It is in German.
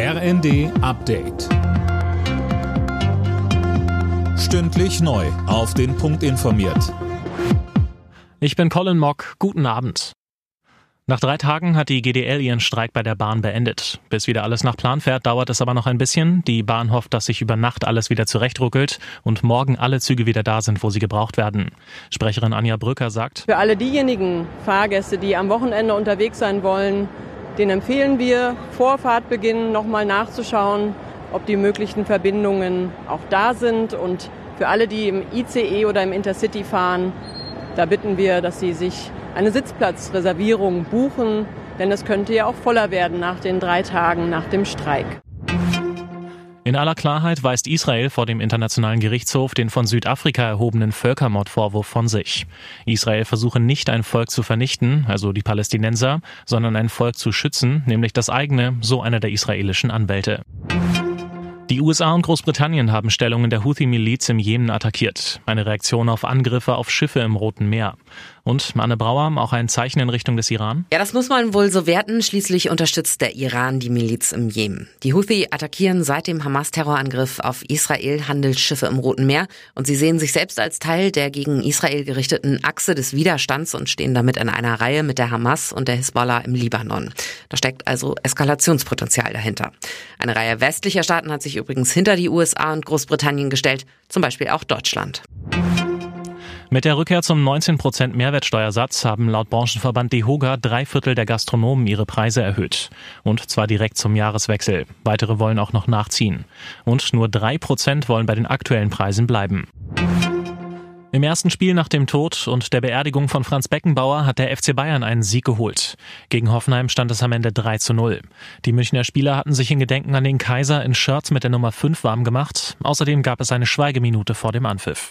RND Update. Stündlich neu. Auf den Punkt informiert. Ich bin Colin Mock. Guten Abend. Nach drei Tagen hat die GDL ihren Streik bei der Bahn beendet. Bis wieder alles nach Plan fährt, dauert es aber noch ein bisschen. Die Bahn hofft, dass sich über Nacht alles wieder zurechtruckelt und morgen alle Züge wieder da sind, wo sie gebraucht werden. Sprecherin Anja Brücker sagt, Für alle diejenigen Fahrgäste, die am Wochenende unterwegs sein wollen, den empfehlen wir, vor Fahrtbeginn nochmal nachzuschauen, ob die möglichen Verbindungen auch da sind. Und für alle, die im ICE oder im Intercity fahren, da bitten wir, dass sie sich eine Sitzplatzreservierung buchen, denn es könnte ja auch voller werden nach den drei Tagen nach dem Streik. In aller Klarheit weist Israel vor dem Internationalen Gerichtshof den von Südafrika erhobenen Völkermordvorwurf von sich. Israel versuche nicht ein Volk zu vernichten, also die Palästinenser, sondern ein Volk zu schützen, nämlich das eigene, so einer der israelischen Anwälte. Die USA und Großbritannien haben Stellungen der Houthi-Miliz im Jemen attackiert. Eine Reaktion auf Angriffe auf Schiffe im Roten Meer. Und Anne Brauer, auch ein Zeichen in Richtung des Iran? Ja, das muss man wohl so werten. Schließlich unterstützt der Iran die Miliz im Jemen. Die Houthi attackieren seit dem Hamas-Terrorangriff auf Israel Handelsschiffe im Roten Meer und sie sehen sich selbst als Teil der gegen Israel gerichteten Achse des Widerstands und stehen damit in einer Reihe mit der Hamas und der Hisbollah im Libanon. Da steckt also Eskalationspotenzial dahinter. Eine Reihe westlicher Staaten hat sich übrigens hinter die USA und Großbritannien gestellt, zum Beispiel auch Deutschland. Mit der Rückkehr zum 19% Mehrwertsteuersatz haben laut Branchenverband DEHOGA drei Viertel der Gastronomen ihre Preise erhöht. Und zwar direkt zum Jahreswechsel. Weitere wollen auch noch nachziehen. Und nur drei Prozent wollen bei den aktuellen Preisen bleiben. Im ersten Spiel nach dem Tod und der Beerdigung von Franz Beckenbauer hat der FC Bayern einen Sieg geholt. Gegen Hoffenheim stand es am Ende 3 zu 0. Die Münchner Spieler hatten sich in Gedenken an den Kaiser in Shirts mit der Nummer 5 warm gemacht. Außerdem gab es eine Schweigeminute vor dem Anpfiff.